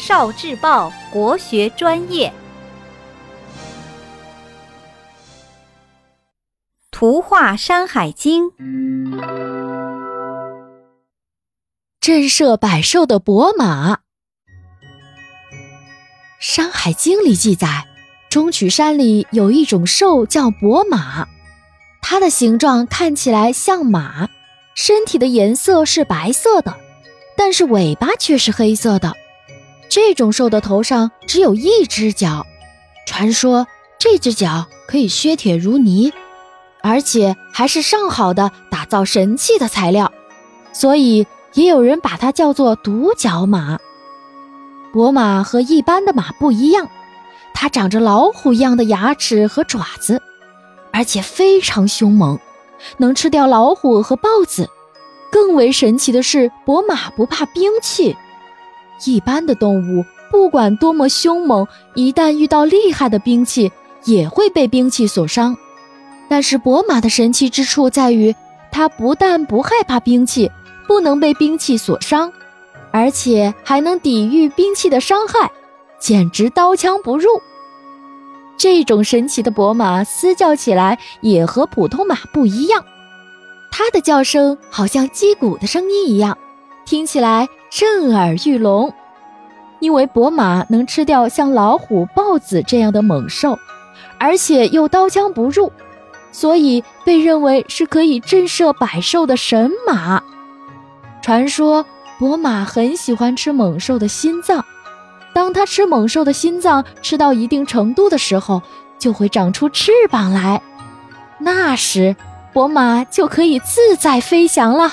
少智报国学专业，图画《山海经》，震慑百兽的伯马。《山海经》里记载，中曲山里有一种兽叫伯马，它的形状看起来像马，身体的颜色是白色的，但是尾巴却是黑色的。这种兽的头上只有一只脚，传说这只脚可以削铁如泥，而且还是上好的打造神器的材料，所以也有人把它叫做独角马。伯马和一般的马不一样，它长着老虎一样的牙齿和爪子，而且非常凶猛，能吃掉老虎和豹子。更为神奇的是，伯马不怕兵器。一般的动物不管多么凶猛，一旦遇到厉害的兵器，也会被兵器所伤。但是伯马的神奇之处在于，它不但不害怕兵器，不能被兵器所伤，而且还能抵御兵器的伤害，简直刀枪不入。这种神奇的伯马嘶叫起来也和普通马不一样，它的叫声好像击鼓的声音一样，听起来。震耳欲聋，因为伯马能吃掉像老虎、豹子这样的猛兽，而且又刀枪不入，所以被认为是可以震慑百兽的神马。传说伯马很喜欢吃猛兽的心脏，当它吃猛兽的心脏吃到一定程度的时候，就会长出翅膀来，那时伯马就可以自在飞翔了。